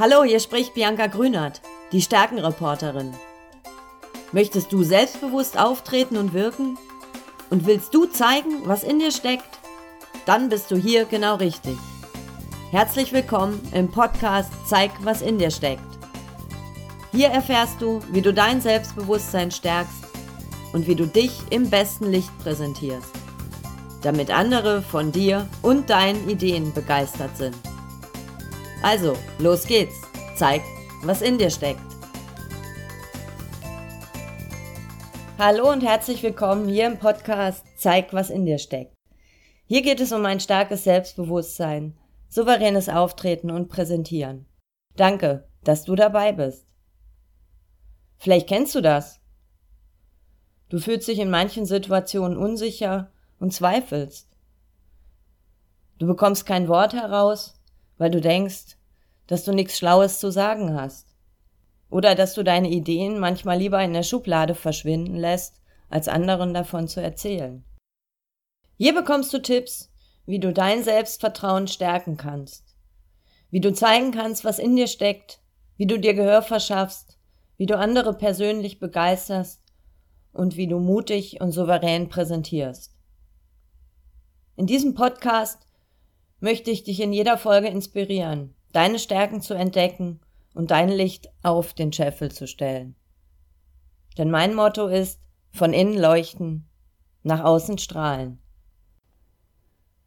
Hallo, hier spricht Bianca Grünert, die Stärkenreporterin. Möchtest du selbstbewusst auftreten und wirken? Und willst du zeigen, was in dir steckt? Dann bist du hier genau richtig. Herzlich willkommen im Podcast Zeig, was in dir steckt. Hier erfährst du, wie du dein Selbstbewusstsein stärkst und wie du dich im besten Licht präsentierst, damit andere von dir und deinen Ideen begeistert sind. Also, los geht's. Zeig, was in dir steckt. Hallo und herzlich willkommen hier im Podcast Zeig, was in dir steckt. Hier geht es um ein starkes Selbstbewusstsein, souveränes Auftreten und Präsentieren. Danke, dass du dabei bist. Vielleicht kennst du das. Du fühlst dich in manchen Situationen unsicher und zweifelst. Du bekommst kein Wort heraus weil du denkst, dass du nichts Schlaues zu sagen hast. Oder dass du deine Ideen manchmal lieber in der Schublade verschwinden lässt, als anderen davon zu erzählen. Hier bekommst du Tipps, wie du dein Selbstvertrauen stärken kannst, wie du zeigen kannst, was in dir steckt, wie du dir Gehör verschaffst, wie du andere persönlich begeisterst und wie du mutig und souverän präsentierst. In diesem Podcast möchte ich dich in jeder Folge inspirieren, deine Stärken zu entdecken und dein Licht auf den Scheffel zu stellen. Denn mein Motto ist, von innen leuchten, nach außen strahlen.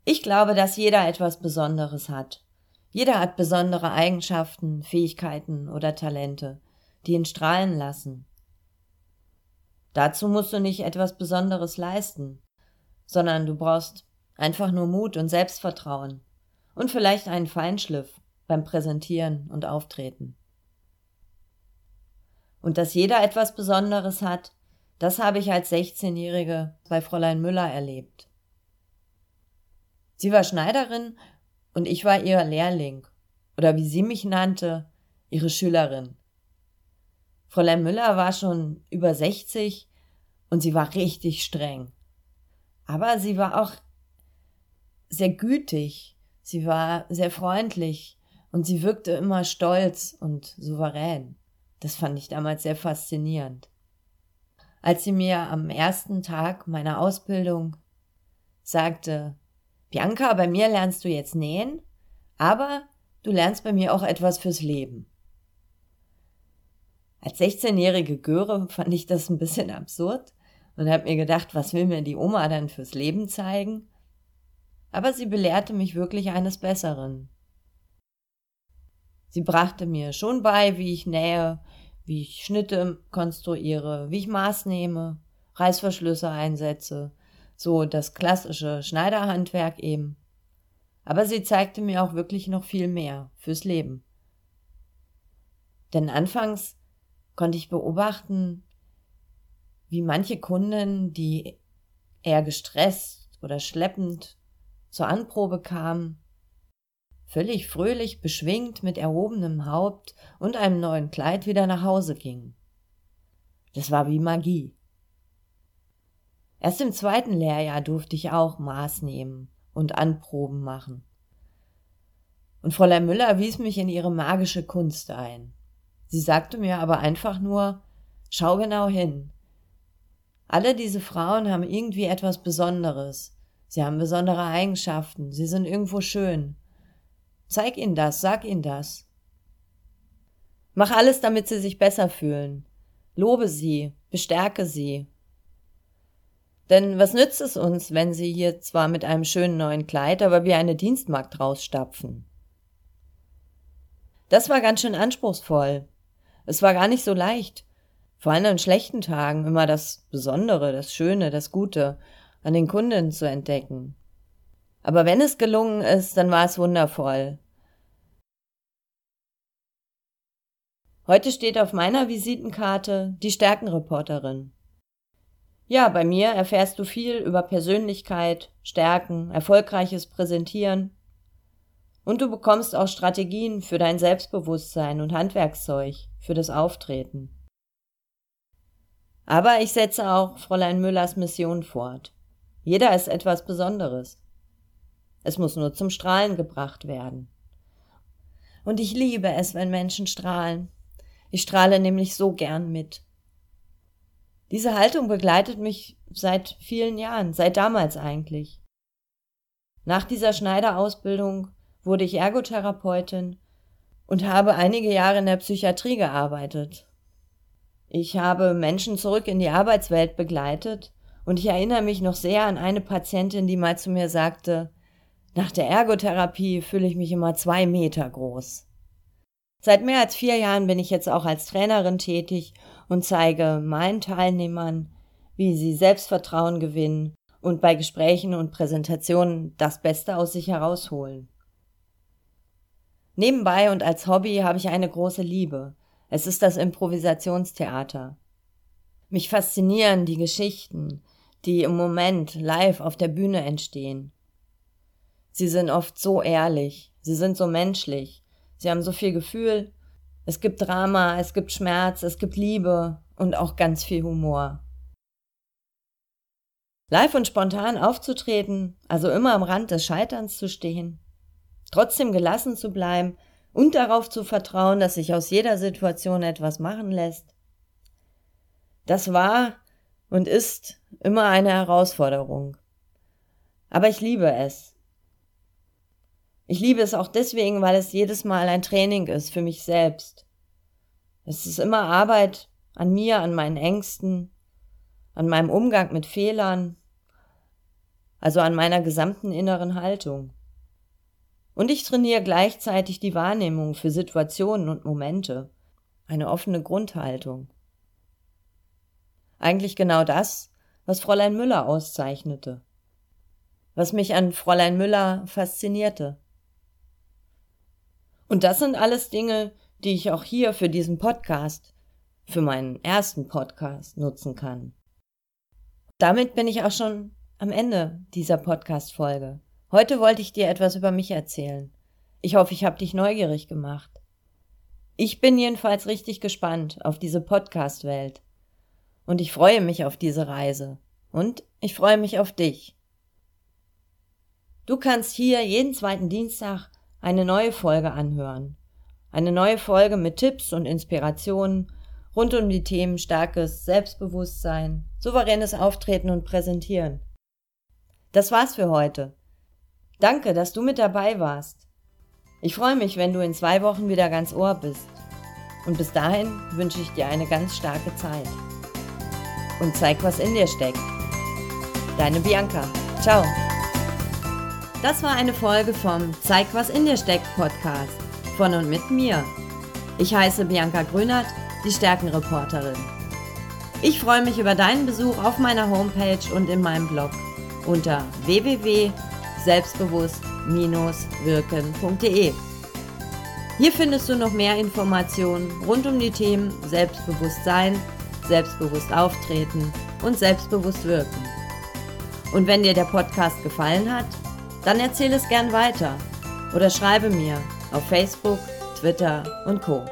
Ich glaube, dass jeder etwas Besonderes hat. Jeder hat besondere Eigenschaften, Fähigkeiten oder Talente, die ihn strahlen lassen. Dazu musst du nicht etwas Besonderes leisten, sondern du brauchst Einfach nur Mut und Selbstvertrauen. Und vielleicht einen Feinschliff beim Präsentieren und Auftreten. Und dass jeder etwas Besonderes hat, das habe ich als 16-Jährige bei Fräulein Müller erlebt. Sie war Schneiderin und ich war ihr Lehrling oder wie sie mich nannte, ihre Schülerin. Fräulein Müller war schon über 60 und sie war richtig streng. Aber sie war auch sehr gütig, sie war sehr freundlich und sie wirkte immer stolz und souverän. Das fand ich damals sehr faszinierend. Als sie mir am ersten Tag meiner Ausbildung sagte, Bianca, bei mir lernst du jetzt nähen, aber du lernst bei mir auch etwas fürs Leben. Als 16-jährige Göre fand ich das ein bisschen absurd und habe mir gedacht, was will mir die Oma dann fürs Leben zeigen? Aber sie belehrte mich wirklich eines Besseren. Sie brachte mir schon bei, wie ich nähe, wie ich Schnitte konstruiere, wie ich Maß nehme, Reißverschlüsse einsetze, so das klassische Schneiderhandwerk eben. Aber sie zeigte mir auch wirklich noch viel mehr fürs Leben. Denn anfangs konnte ich beobachten, wie manche Kunden, die eher gestresst oder schleppend zur Anprobe kam, völlig fröhlich beschwingt mit erhobenem Haupt und einem neuen Kleid wieder nach Hause ging. Das war wie Magie. Erst im zweiten Lehrjahr durfte ich auch Maß nehmen und Anproben machen. Und Fräulein Müller wies mich in ihre magische Kunst ein. Sie sagte mir aber einfach nur, schau genau hin. Alle diese Frauen haben irgendwie etwas Besonderes, Sie haben besondere Eigenschaften, sie sind irgendwo schön. Zeig ihnen das, sag ihnen das. Mach alles, damit sie sich besser fühlen. Lobe sie, bestärke sie. Denn was nützt es uns, wenn sie hier zwar mit einem schönen neuen Kleid, aber wie eine Dienstmagd rausstapfen? Das war ganz schön anspruchsvoll. Es war gar nicht so leicht. Vor allem an schlechten Tagen immer das Besondere, das Schöne, das Gute an den Kunden zu entdecken. Aber wenn es gelungen ist, dann war es wundervoll. Heute steht auf meiner Visitenkarte die Stärkenreporterin. Ja, bei mir erfährst du viel über Persönlichkeit, Stärken, erfolgreiches Präsentieren und du bekommst auch Strategien für dein Selbstbewusstsein und Handwerkszeug für das Auftreten. Aber ich setze auch Fräulein Müllers Mission fort. Jeder ist etwas Besonderes. Es muss nur zum Strahlen gebracht werden. Und ich liebe es, wenn Menschen strahlen. Ich strahle nämlich so gern mit. Diese Haltung begleitet mich seit vielen Jahren, seit damals eigentlich. Nach dieser Schneiderausbildung wurde ich Ergotherapeutin und habe einige Jahre in der Psychiatrie gearbeitet. Ich habe Menschen zurück in die Arbeitswelt begleitet und ich erinnere mich noch sehr an eine Patientin, die mal zu mir sagte, nach der Ergotherapie fühle ich mich immer zwei Meter groß. Seit mehr als vier Jahren bin ich jetzt auch als Trainerin tätig und zeige meinen Teilnehmern, wie sie Selbstvertrauen gewinnen und bei Gesprächen und Präsentationen das Beste aus sich herausholen. Nebenbei und als Hobby habe ich eine große Liebe. Es ist das Improvisationstheater. Mich faszinieren die Geschichten, die im Moment live auf der Bühne entstehen. Sie sind oft so ehrlich, sie sind so menschlich, sie haben so viel Gefühl. Es gibt Drama, es gibt Schmerz, es gibt Liebe und auch ganz viel Humor. Live und spontan aufzutreten, also immer am Rand des Scheiterns zu stehen, trotzdem gelassen zu bleiben und darauf zu vertrauen, dass sich aus jeder Situation etwas machen lässt, das war und ist immer eine Herausforderung. Aber ich liebe es. Ich liebe es auch deswegen, weil es jedes Mal ein Training ist für mich selbst. Es ist immer Arbeit an mir, an meinen Ängsten, an meinem Umgang mit Fehlern, also an meiner gesamten inneren Haltung. Und ich trainiere gleichzeitig die Wahrnehmung für Situationen und Momente, eine offene Grundhaltung. Eigentlich genau das, was Fräulein Müller auszeichnete, was mich an Fräulein Müller faszinierte. Und das sind alles Dinge, die ich auch hier für diesen Podcast, für meinen ersten Podcast nutzen kann. Damit bin ich auch schon am Ende dieser Podcast-Folge. Heute wollte ich dir etwas über mich erzählen. Ich hoffe, ich habe dich neugierig gemacht. Ich bin jedenfalls richtig gespannt auf diese Podcast-Welt. Und ich freue mich auf diese Reise. Und ich freue mich auf dich. Du kannst hier jeden zweiten Dienstag eine neue Folge anhören. Eine neue Folge mit Tipps und Inspirationen rund um die Themen starkes Selbstbewusstsein, souveränes Auftreten und Präsentieren. Das war's für heute. Danke, dass du mit dabei warst. Ich freue mich, wenn du in zwei Wochen wieder ganz Ohr bist. Und bis dahin wünsche ich dir eine ganz starke Zeit. Und zeig, was in dir steckt. Deine Bianca. Ciao. Das war eine Folge vom Zeig, was in dir steckt Podcast von und mit mir. Ich heiße Bianca Grünert, die Stärkenreporterin. Ich freue mich über deinen Besuch auf meiner Homepage und in meinem Blog unter www.selbstbewusst-wirken.de. Hier findest du noch mehr Informationen rund um die Themen Selbstbewusstsein, selbstbewusst auftreten und selbstbewusst wirken. Und wenn dir der Podcast gefallen hat, dann erzähle es gern weiter oder schreibe mir auf Facebook, Twitter und Co.